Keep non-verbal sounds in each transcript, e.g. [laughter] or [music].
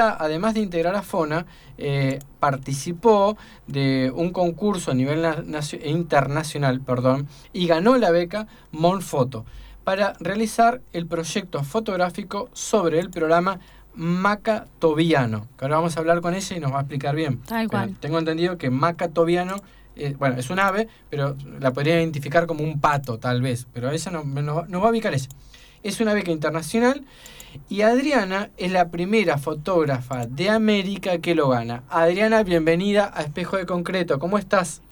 además de integrar a FONA, eh, participó de un concurso a nivel internacional perdón, y ganó la beca Monfoto para realizar el proyecto fotográfico sobre el programa Maca Tobiano, que ahora vamos a hablar con ella y nos va a explicar bien. Tal cual. tengo entendido que Maca Tobiano, eh, bueno, es un ave, pero la podría identificar como un pato, tal vez, pero ella no, nos va a ubicar ella. Es una beca internacional y Adriana es la primera fotógrafa de América que lo gana. Adriana, bienvenida a Espejo de Concreto. ¿Cómo estás?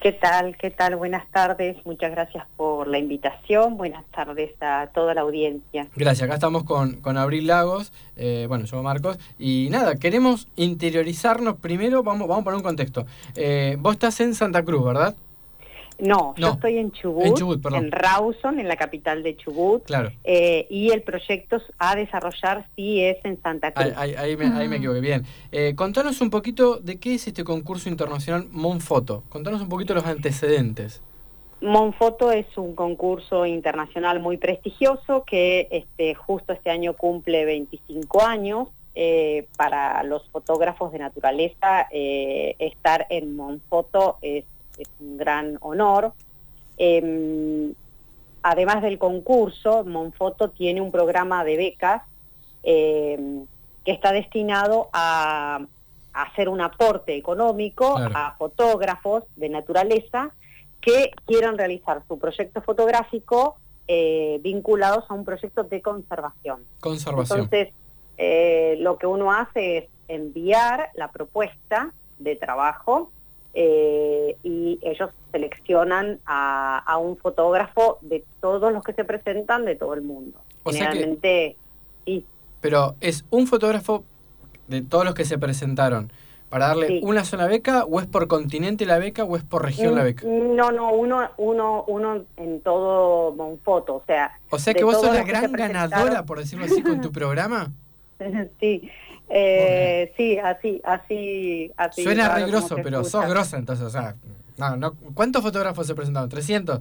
¿Qué tal? ¿Qué tal? Buenas tardes. Muchas gracias por la invitación. Buenas tardes a toda la audiencia. Gracias. Acá estamos con, con Abril Lagos, eh, bueno, yo Marcos. Y nada, queremos interiorizarnos primero. Vamos, vamos a poner un contexto. Eh, vos estás en Santa Cruz, ¿verdad? No, yo estoy en Chubut, en, Rawson, en la capital de Chubut. Claro. Eh, y el proyecto a desarrollar sí es en Santa Cruz. Ahí, me, ahí me, equivoqué. Bien. Eh, contanos un poquito de qué es este concurso internacional Monfoto. Contanos un poquito los antecedentes. Monfoto es un concurso internacional muy prestigioso que este, justo este año cumple 25 años. Eh, para los fotógrafos de naturaleza, estar en Monfoto es es un gran honor. Em, además del concurso, Monfoto tiene un programa de becas em, que está destinado a, hacer un aporte económico a fotógrafos de naturaleza que quieran realizar su proyecto fotográfico eh, vinculados a un proyecto de conservación. Conservación. Entonces, eh, lo que uno hace es enviar la propuesta de trabajo eh, y ellos seleccionan a, un fotógrafo de todos los que se presentan de todo el mundo. Generalmente, sí. Pero es un fotógrafo de todos los que se presentaron. ¿Para darle una sola beca o es por continente la beca o es por región la beca? No, no, uno, uno, uno en todo foto, o sea... O sea que vos sos la gran ganadora, por decirlo así, con tu [laughs] programa. sí, eh, sí, así, así, así. Suena re grosso, pero sos grosa entonces, o sea, no, no, ¿cuántos fotógrafos se presentaron? ¿300?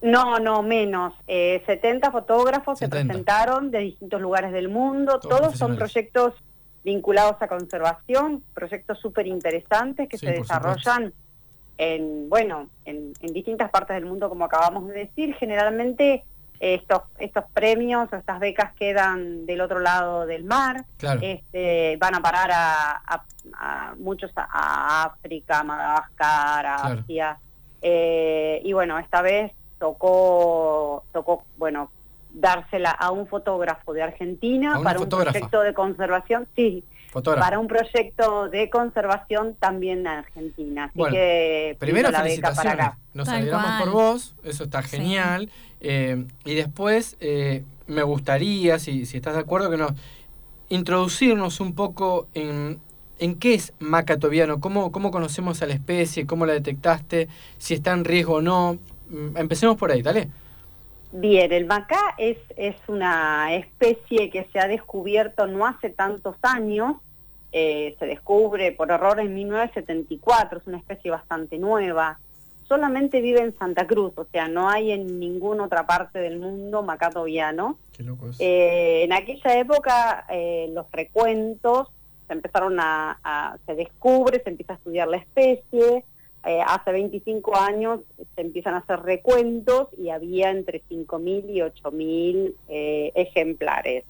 No, no, menos. Eh, 70 fotógrafos se presentaron de distintos lugares del mundo. Todos, son proyectos vinculados a conservación, proyectos súper interesantes que se desarrollan en, bueno, en, en distintas partes del mundo, como acabamos de decir. Generalmente estos, estos premios o estas becas quedan del otro lado del mar, este, van a parar a, muchos a, África, Madagascar, a Asia, eh, y bueno, esta vez tocó, tocó, bueno, dársela a un fotógrafo de Argentina para un proyecto de conservación, sí, para un proyecto de conservación también en Argentina. Así que primero la felicitaciones. Para acá. Nos alegramos por vos, eso está genial. Eh, y después eh, me gustaría, si, si estás de acuerdo, que nos introducirnos un poco en, en qué es macatoviano, cómo, cómo conocemos a la especie, cómo la detectaste, si está en riesgo o no. Mm, empecemos por ahí, dale. Bien, el macá es, es una especie que se ha descubierto no hace tantos años, eh, se descubre por error en 1974, es una especie bastante nueva, solamente vive en Santa Cruz, o sea, no hay en ninguna otra parte del mundo macato viano. Eh, en aquella época eh, los recuentos se empezaron a, a, se descubre, se empieza a estudiar la especie, eh, hace 25 años se empiezan a hacer recuentos y había entre 5.000 y 8.000 eh, ejemplares.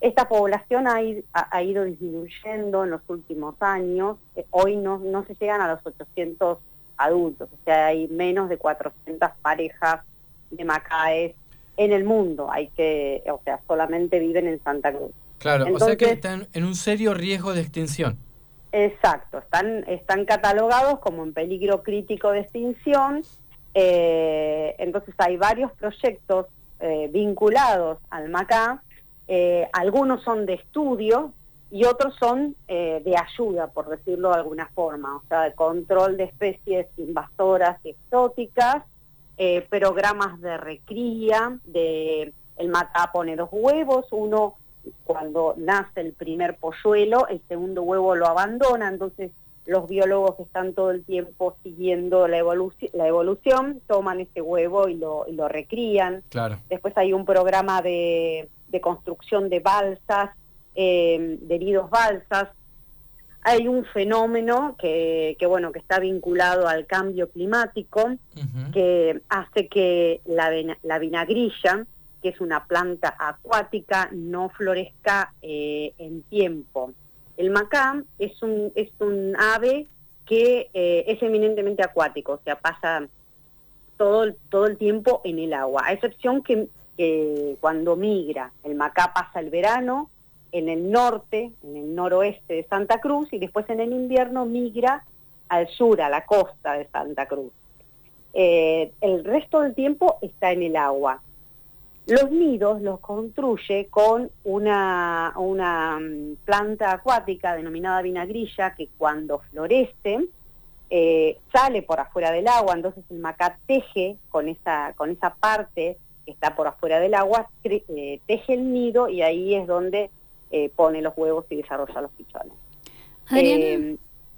Esta población ha, ha, ido disminuyendo en los últimos años. Eh, hoy no, no se llegan a los 800 adultos, o sea, hay menos de 400 parejas de macaes en el mundo. Hay que, o sea, solamente viven en Santa Cruz. Claro, o sea que están en un serio riesgo de extinción. Exacto, están, catalogados como en peligro crítico de extinción. Eh, entonces hay varios proyectos eh, vinculados al MACA, eh, algunos son de estudio y otros son de ayuda, por decirlo de alguna forma, o sea, de control de especies invasoras y exóticas, programas de recría, de el MACA pone dos huevos, uno cuando nace el primer polluelo, el segundo huevo lo abandona, entonces los biólogos que están todo el tiempo siguiendo la, la evolución toman ese huevo y lo, y lo recrían. Claro. Después hay un programa de, de construcción de balsas eh, de nidos balsas. Hay un fenómeno que, bueno, que está vinculado al cambio climático, que hace que la, la, vinagrilla, que es una planta acuática, no florezca eh, en tiempo. El macá es un, es un ave que eh, es eminentemente acuático, o sea, pasa todo todo el tiempo en el agua, a excepción que, cuando migra, el macá pasa el verano en el norte, en el noroeste de Santa Cruz, y después en el invierno migra al sur, a la costa de Santa Cruz. Eh, el resto del tiempo está en el agua. Los nidos los construye con una, una mm, planta acuática denominada vinagrilla que cuando florece eh, sale por afuera del agua, entonces el macá teje con esa, con esa parte que está por afuera del agua, eh, teje el nido y ahí es donde eh, pone los huevos y desarrolla los pichones.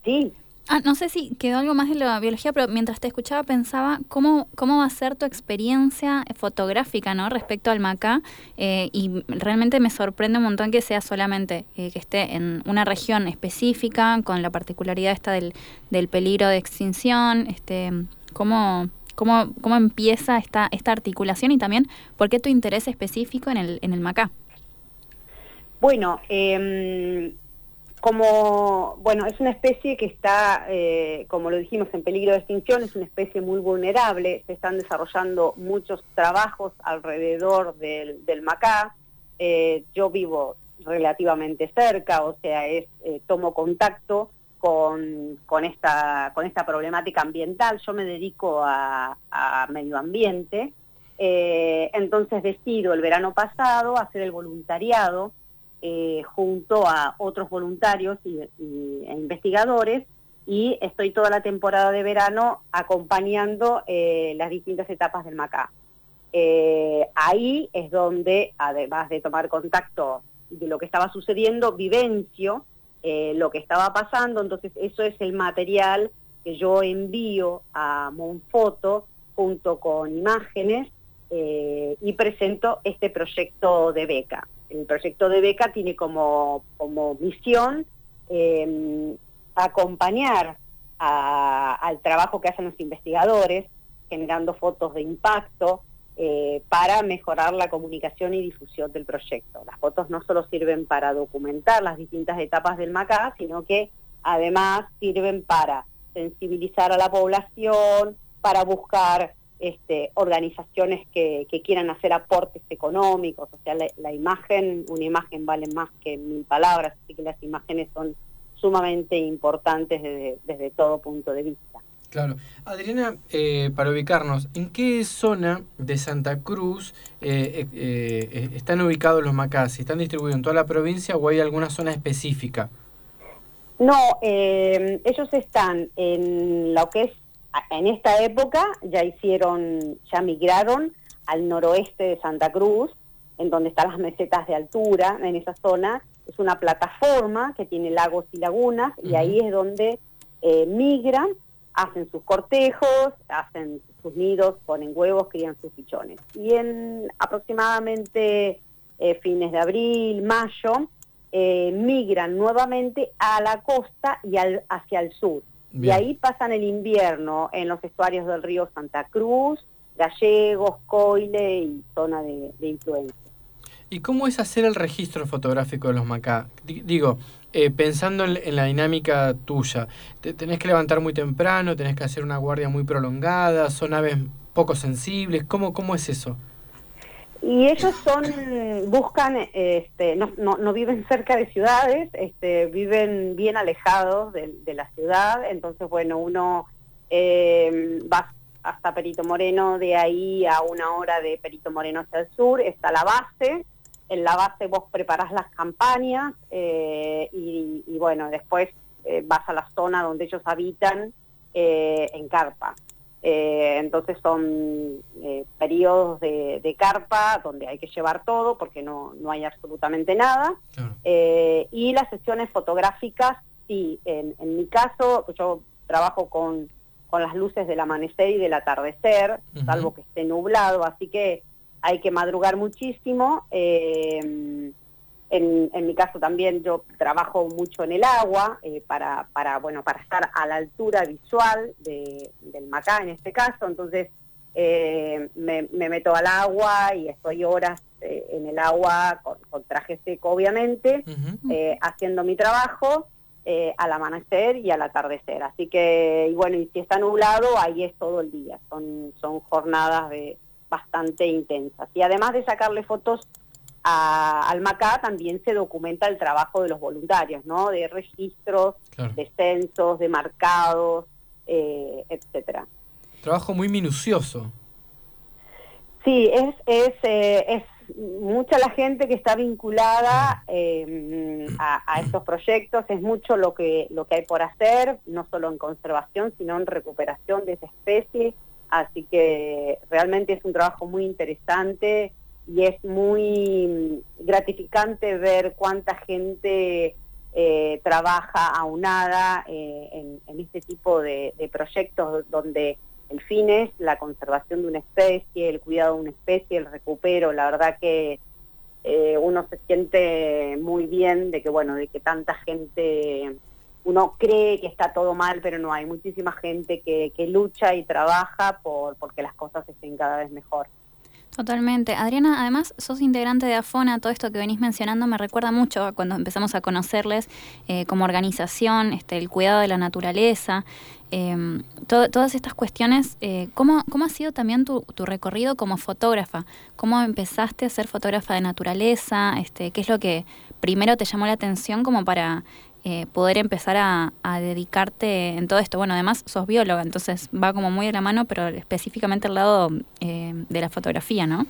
sí. Ah, no sé si quedó algo más de la biología, pero mientras te escuchaba pensaba cómo, cómo va a ser tu experiencia fotográfica ¿no? respecto al Macá eh, y realmente me sorprende un montón que sea solamente eh, que esté en una región específica con la particularidad esta del, del peligro de extinción, este, cómo, cómo, cómo empieza esta, esta articulación y también por qué tu interés específico en el, en el Macá. Bueno, eh, como, bueno, es una especie que está, eh, como lo dijimos, en peligro de extinción, es una especie muy vulnerable, se están desarrollando muchos trabajos alrededor del, del macá, eh, yo vivo relativamente cerca, o sea, es, eh, tomo contacto con, con, esta, con esta problemática ambiental, yo me dedico a, a medio ambiente, entonces decido el verano pasado hacer el voluntariado, eh, junto a otros voluntarios y, e investigadores y estoy toda la temporada de verano acompañando eh, las distintas etapas del Macá. Eh, ahí es donde, además de tomar contacto de lo que estaba sucediendo, vivencio lo que estaba pasando, entonces eso es el material que yo envío a Monfoto junto con imágenes y presento este proyecto de beca el proyecto de beca tiene como, como misión em, acompañar al trabajo que hacen los investigadores, generando fotos de impacto eh, para mejorar la comunicación y difusión del proyecto. Las fotos no solo sirven para documentar las distintas etapas del MACA, sino que además sirven para sensibilizar a la población, para buscar este, organizaciones que, quieran hacer aportes económicos, o sea, la, imagen, una imagen vale más que mil palabras, así que las imágenes son sumamente importantes desde, todo punto de vista. Claro. Adriana, eh, para ubicarnos, ¿en qué zona de Santa Cruz eh, eh, están ubicados los macás? ¿Están distribuidos en toda la provincia o hay alguna zona específica? No, ellos están en lo que es en esta época ya hicieron, ya migraron al noroeste de Santa Cruz, en donde están las mesetas de altura, en esa zona. Es una plataforma que tiene lagos y lagunas, y ahí es donde eh, migran, hacen sus cortejos, hacen sus nidos, ponen huevos, crían sus pichones. Y en aproximadamente eh, fines de abril, mayo, eh, migran nuevamente a la costa y al, hacia el sur. Y ahí pasan el invierno en los estuarios del río Santa Cruz, Gallegos, Coile y zona de, influencia. ¿Y cómo es hacer el registro fotográfico de los macá? digo, eh, pensando en, la dinámica tuya, ¿tenés que levantar muy temprano? ¿Tenés que hacer una guardia muy prolongada? ¿Son aves poco sensibles? ¿Cómo, cómo es eso? Y ellos son, buscan, este, no, viven cerca de ciudades, este, viven bien alejados de, la ciudad, entonces bueno, uno eh, va hasta Perito Moreno, de ahí a una hora de Perito Moreno hacia el sur, está la base, en la base vos preparás las campañas eh, y, bueno, después eh, vas a la zona donde ellos habitan en carpa. Eh, entonces son eh, periodos de, carpa donde hay que llevar todo porque no, no hay absolutamente nada. Eh, y las sesiones fotográficas, sí, en, mi caso yo trabajo con, con, las luces del amanecer y del atardecer, salvo que esté nublado, así que hay que madrugar muchísimo. En, mi caso también yo trabajo mucho en el agua eh, para, para, bueno, para estar a la altura visual del Macá en este caso, entonces eh, me, meto al agua y estoy horas eh, en el agua con, traje seco obviamente, haciendo mi trabajo al amanecer y al atardecer. Así que, y bueno, y si está nublado, ahí es todo el día, son, son jornadas de bastante intensas. Y además de sacarle fotos al MACA también se documenta el trabajo de los voluntarios, ¿no? De registros, de censos, de marcados, eh, etcétera. Trabajo muy minucioso. Sí, es, es, eh, es mucha la gente que está vinculada em, a, estos proyectos, es mucho lo que, lo que hay por hacer, no solo en conservación, sino en recuperación de esa especie, así que realmente es un trabajo muy interesante y es muy gratificante ver cuánta gente eh, trabaja aunada eh, en, en, este tipo de, proyectos donde el fin es la conservación de una especie, el cuidado de una especie, el recupero. La verdad que eh, uno se siente muy bien de que, bueno, de que tanta gente, uno cree que está todo mal, pero no hay muchísima gente que, que lucha y trabaja por porque las cosas estén cada vez mejor. Totalmente. Adriana, además sos integrante de Afona, todo esto que venís mencionando me recuerda mucho cuando empezamos a conocerles eh, como organización, este, el cuidado de la naturaleza, em, todas estas cuestiones. Eh, ¿cómo, ¿cómo, ha sido también tu, tu, recorrido como fotógrafa? ¿Cómo empezaste a ser fotógrafa de naturaleza? Este, ¿Qué es lo que primero te llamó la atención como para eh, poder empezar a, dedicarte en todo esto. Bueno, además sos bióloga, entonces va como muy de la mano, pero específicamente al lado eh, de la fotografía, ¿no?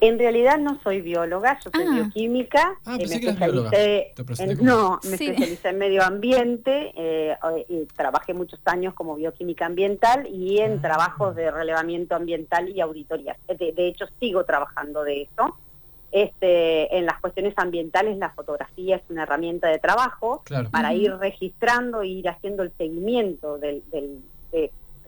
En realidad no soy bióloga, yo soy ah. bioquímica. Ah, me especialicé en, no, me especialicé en medio ambiente eh, y trabajé muchos años como bioquímica ambiental y en ah. trabajos de relevamiento ambiental y auditoría. De, de hecho, sigo trabajando de eso. Este, en las cuestiones ambientales la fotografía es una herramienta de trabajo para ir registrando e ir haciendo el seguimiento de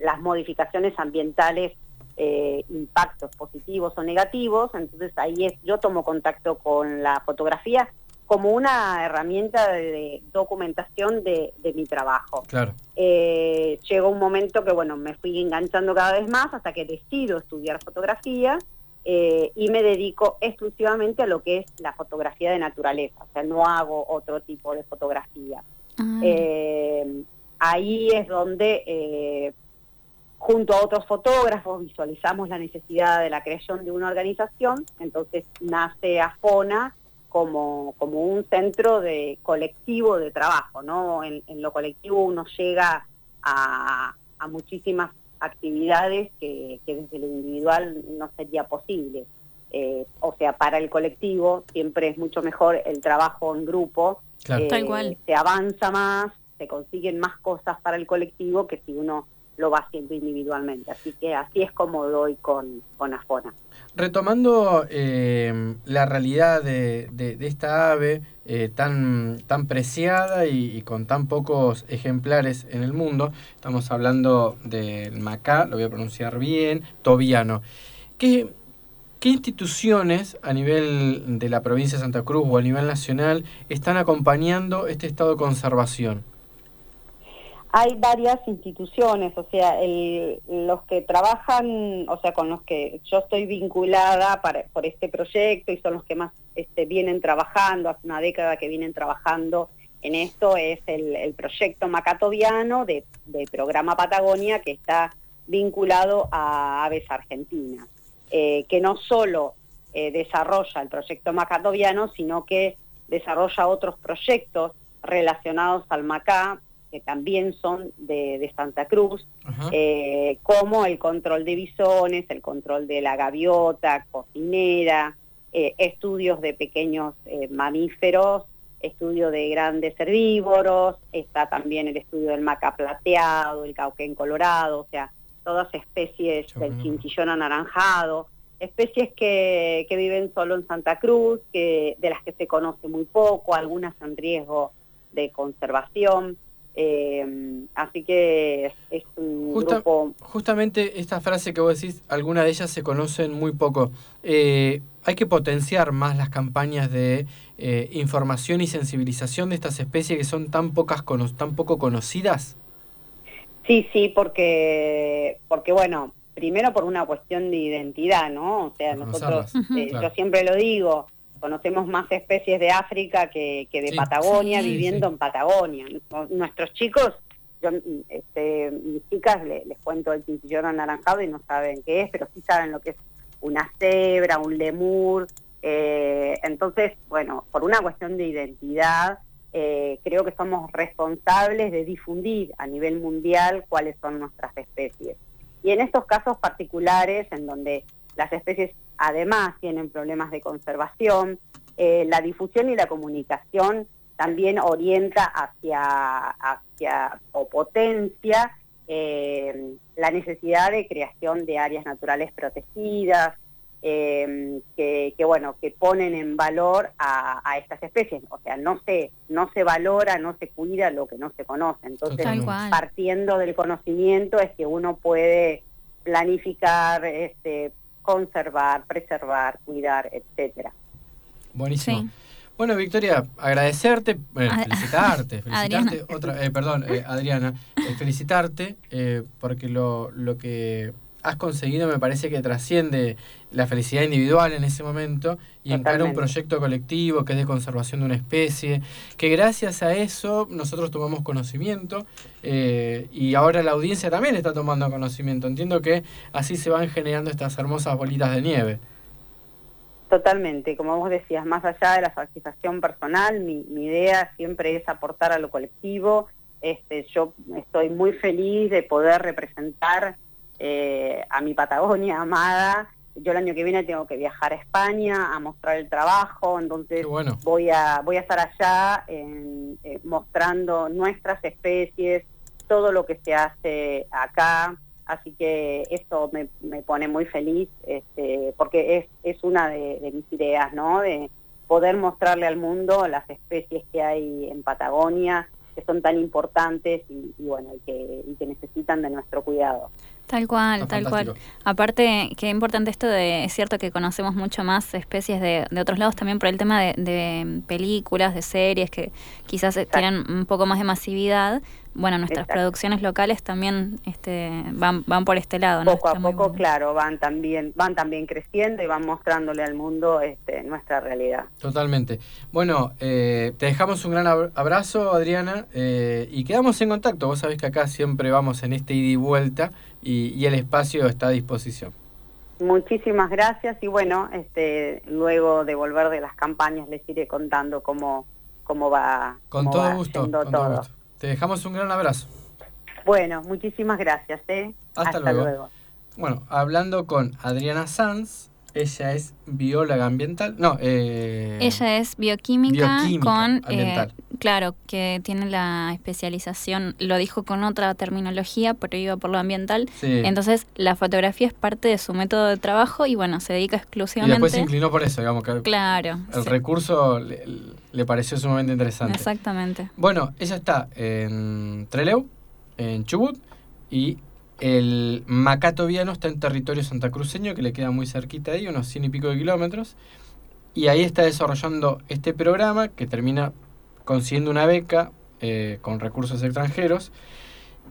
las modificaciones ambientales, eh, impactos positivos o negativos. Entonces ahí es, yo tomo contacto con la fotografía como una herramienta de, documentación de, mi trabajo. Eh, llegó un momento que bueno me fui enganchando cada vez más hasta que decido estudiar fotografía eh, y me dedico exclusivamente a lo que es la fotografía de naturaleza, o sea, no hago otro tipo de fotografía. Ah. Eh, ahí es donde, eh, junto a otros fotógrafos, visualizamos la necesidad de la creación de una organización, entonces nace AFONA como, como un centro de colectivo de trabajo, ¿no? En, lo colectivo uno llega a, a muchísimas actividades que, desde lo individual no sería posible. Eh, o sea, para el colectivo siempre es mucho mejor el trabajo en grupo. Claro. Eh, se avanza más, se consiguen más cosas para el colectivo que si uno lo va haciendo individualmente. Así que así es como doy con, con Afona. Retomando eh, la realidad de, esta ave eh, tan, tan preciada y, con tan pocos ejemplares en el mundo, estamos hablando del macá, lo voy a pronunciar bien, tobiano. ¿Qué, ¿Qué instituciones a nivel de la provincia de Santa Cruz o a nivel nacional están acompañando este estado de conservación? Hay varias instituciones, o sea, los que trabajan, o sea, con los que yo estoy vinculada por este proyecto y son los que más este, vienen trabajando, hace una década que vienen trabajando en esto, es el, proyecto Macatoviano de, Programa Patagonia que está vinculado a Aves Argentinas, eh, que no solo eh, desarrolla el proyecto Macatoviano, sino que desarrolla otros proyectos relacionados al Macá, que también son de, Santa Cruz, eh, como el control de bisones, el control de la gaviota, cocinera, eh, estudios de pequeños eh, mamíferos, estudio de grandes herbívoros, está también el estudio del maca plateado, el cauquén colorado, o sea, todas especies del chinchillón anaranjado, especies que, que, viven solo en Santa Cruz, que, de las que se conoce muy poco, algunas en riesgo de conservación. Eh, así que es, un grupo... Justamente esta frase que vos decís, algunas de ellas se conocen muy poco. Eh, hay que potenciar más las campañas de eh, información y sensibilización de estas especies que son tan, pocas tan poco conocidas. Sí, sí, porque, porque bueno, primero por una cuestión de identidad, ¿no? O sea, nosotros, yo siempre lo digo, conocemos más especies de África que, de Patagonia, viviendo en Patagonia. Nuestros chicos, yo, este, mis chicas les, cuento el cincillón anaranjado y no saben qué es, pero sí saben lo que es una cebra, un lemur. Eh, entonces, bueno, por una cuestión de identidad, eh, creo que somos responsables de difundir a nivel mundial cuáles son nuestras especies. Y en estos casos particulares, en donde las especies además tienen problemas de conservación. Eh, la difusión y la comunicación también orienta hacia, hacia o potencia eh, la necesidad de creación de áreas naturales protegidas, eh, que, bueno, que ponen en valor a, estas especies. O sea, no se, no se valora, no se cuida lo que no se conoce. Entonces, partiendo del conocimiento es que uno puede planificar, este, conservar, preservar, cuidar, etcétera. Buenísimo. Bueno, Victoria, agradecerte, felicitarte, [laughs] felicitarte, otra, eh, perdón, eh, Adriana, eh, felicitarte porque lo, lo que has conseguido me parece que trasciende la felicidad individual en ese momento y encara un proyecto colectivo que es de conservación de una especie, que gracias a eso nosotros tomamos conocimiento eh, y ahora la audiencia también está tomando conocimiento. Entiendo que así se van generando estas hermosas bolitas de nieve. Totalmente, como vos decías, más allá de la satisfacción personal, mi, mi idea siempre es aportar a lo colectivo. Este, yo estoy muy feliz de poder representar eh, a mi Patagonia amada. Yo el año que viene tengo que viajar a España a mostrar el trabajo, entonces voy a voy a estar allá en, eh, mostrando nuestras especies, todo lo que se hace acá. Así que esto me, pone muy feliz, este, porque es, es una de, mis ideas, ¿no? De poder mostrarle al mundo las especies que hay en Patagonia, que son tan importantes y, bueno, que, y que necesitan de nuestro cuidado. Tal cual, tal cual. Aparte, qué importante esto de, es cierto que conocemos mucho más especies de, de otros lados también por el tema de, de películas, de series que quizás tienen un poco más de masividad, bueno, nuestras producciones locales también este, van, van por este lado. Poco a poco, claro, van también, van también creciendo y van mostrándole al mundo este, nuestra realidad. Totalmente. Bueno, eh, te dejamos un gran abrazo, Adriana, eh, y quedamos en contacto. Vos sabés que acá siempre vamos en este ida y vuelta y, y el espacio está a disposición. Muchísimas gracias y bueno, este, luego de volver de las campañas les iré contando cómo, cómo va. Con todo gusto. Con todo gusto. Te dejamos un gran abrazo. Bueno, muchísimas gracias. ¿eh? Hasta, luego. Bueno, hablando con Adriana Sanz, ella es bióloga ambiental. No, eh, ella es bioquímica, con. Eh, claro, que tiene la especialización, lo dijo con otra terminología, pero iba por lo ambiental. Entonces, la fotografía es parte de su método de trabajo y bueno, se dedica exclusivamente. Y después se inclinó por eso, digamos que. Claro. El recurso le, pareció sumamente interesante. Exactamente. Bueno, ella está en Trelew, en Chubut y el Macato Viano está en territorio santacruceño, que le queda muy cerquita ahí, unos cien y pico de kilómetros. Y ahí está desarrollando este programa que termina consiguiendo una beca eh, con recursos extranjeros.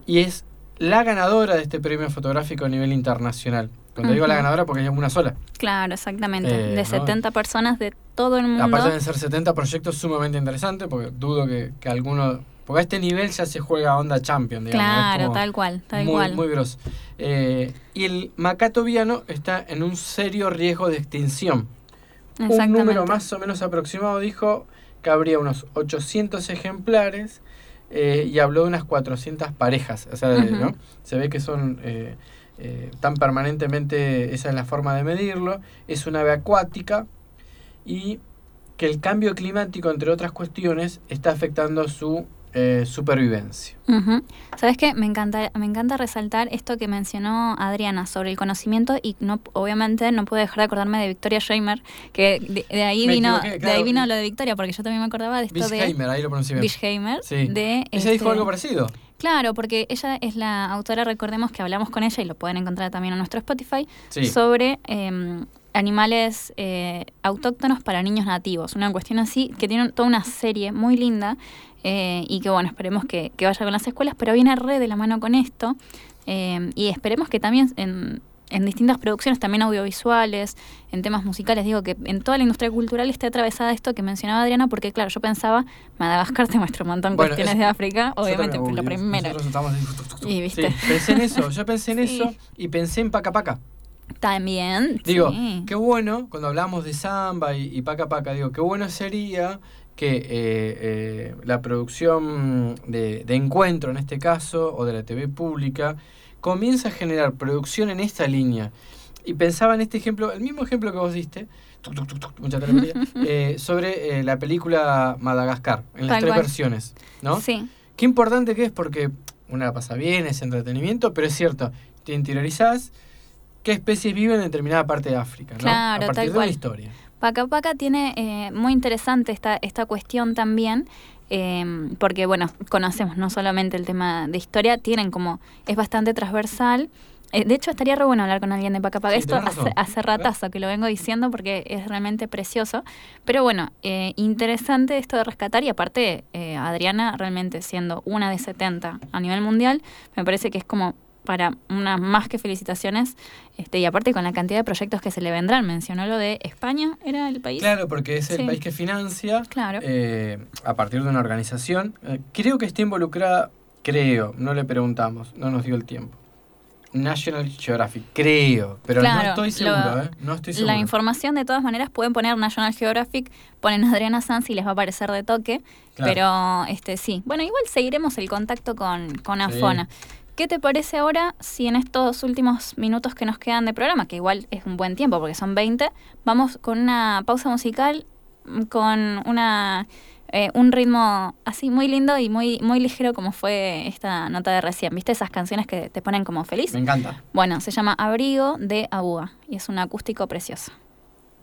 Y es la ganadora de este premio fotográfico a nivel internacional. Cuando digo la ganadora, porque es una sola. Claro, exactamente. Eh, de 70 personas de todo el mundo. Aparte de ser 70 proyectos sumamente interesantes, porque dudo que, que alguno porque a este nivel ya se juega onda champion, digamos. Claro, tal cual, tal muy, cual. Muy grosso. Eh, y el macato viano está en un serio riesgo de extinción. Un número más o menos aproximado dijo que habría unos 800 ejemplares eh, y habló de unas 400 parejas. O sea, ¿no? Se ve que son eh, tan permanentemente, esa es la forma de medirlo. Es una ave acuática y que el cambio climático, entre otras cuestiones, está afectando su eh, supervivencia. ¿Sabes qué? Me encanta, me encanta resaltar esto que mencionó Adriana sobre el conocimiento y no obviamente no puedo dejar de acordarme de Victoria Schreimer, que de, ahí vino de ahí vino lo de Victoria, porque yo también me acordaba de esto de... ahí lo pronuncié bien. sí. de... ¿Ella dijo algo este, parecido? Claro, porque ella es la autora, recordemos que hablamos con ella y lo pueden encontrar también en nuestro Spotify, sobre em, animales eh, autóctonos para niños nativos. Una cuestión así, que tiene toda una serie muy linda eh, y que bueno, esperemos que, vaya con las escuelas, pero viene re de la mano con esto eh, y esperemos que también en, en, distintas producciones, también audiovisuales, en temas musicales, digo que en toda la industria cultural esté atravesada esto que mencionaba Adriana, porque claro, yo pensaba, Madagascar [laughs] te muestra un montón de cuestiones de África, obviamente, lo primero. Y, ¿viste? pensé en eso, yo pensé en [laughs] eso y pensé en Paca Paca. También. Digo, qué bueno, cuando hablamos de samba y, y paca paca, digo, qué bueno sería que eh, eh, la producción de, encuentro, en este caso, o de la TV pública, comienza a generar producción en esta línea. Y pensaba en este ejemplo, el mismo ejemplo que vos diste, [laughs] eh, sobre la película Madagascar, en las tres versiones, ¿no? Sí. Qué importante que es porque una la pasa bien, es entretenimiento, pero es cierto, te interiorizás qué especies viven en determinada parte de África, ¿no? Claro, a partir de la historia. Paca Paca tiene eh, muy interesante esta, esta cuestión también, em, porque bueno, conocemos no solamente el tema de historia, tienen como, es bastante transversal. Eh, de hecho, estaría re bueno hablar con alguien de Paca Paca. Esto hace, ratazo que lo vengo diciendo porque es realmente precioso. Pero bueno, eh, interesante esto de rescatar y aparte, Adriana realmente siendo una de 70 a nivel mundial, me parece que es como para unas más que felicitaciones, este, y aparte con la cantidad de proyectos que se le vendrán. Mencionó lo de España, ¿era el país? Claro, porque es el país que financia claro. Eh, a partir de una organización. Eh, creo que está involucrada, creo, no le preguntamos, no nos dio el tiempo. National Geographic, creo, pero no estoy seguro, ¿eh? No estoy seguro. La información, de todas maneras, pueden poner National Geographic, ponen Adriana Sanz y les va a aparecer de toque, pero este sí. Bueno, igual seguiremos el contacto con, con Afona. ¿Qué te parece ahora si en estos últimos minutos que nos quedan de programa, que igual es un buen tiempo porque son 20, vamos con una pausa musical, con una eh, un ritmo así muy lindo y muy, muy ligero como fue esta nota de recién. ¿Viste esas canciones que te ponen como feliz? Me encanta. Bueno, se llama Abrigo de Abúa y es un acústico precioso.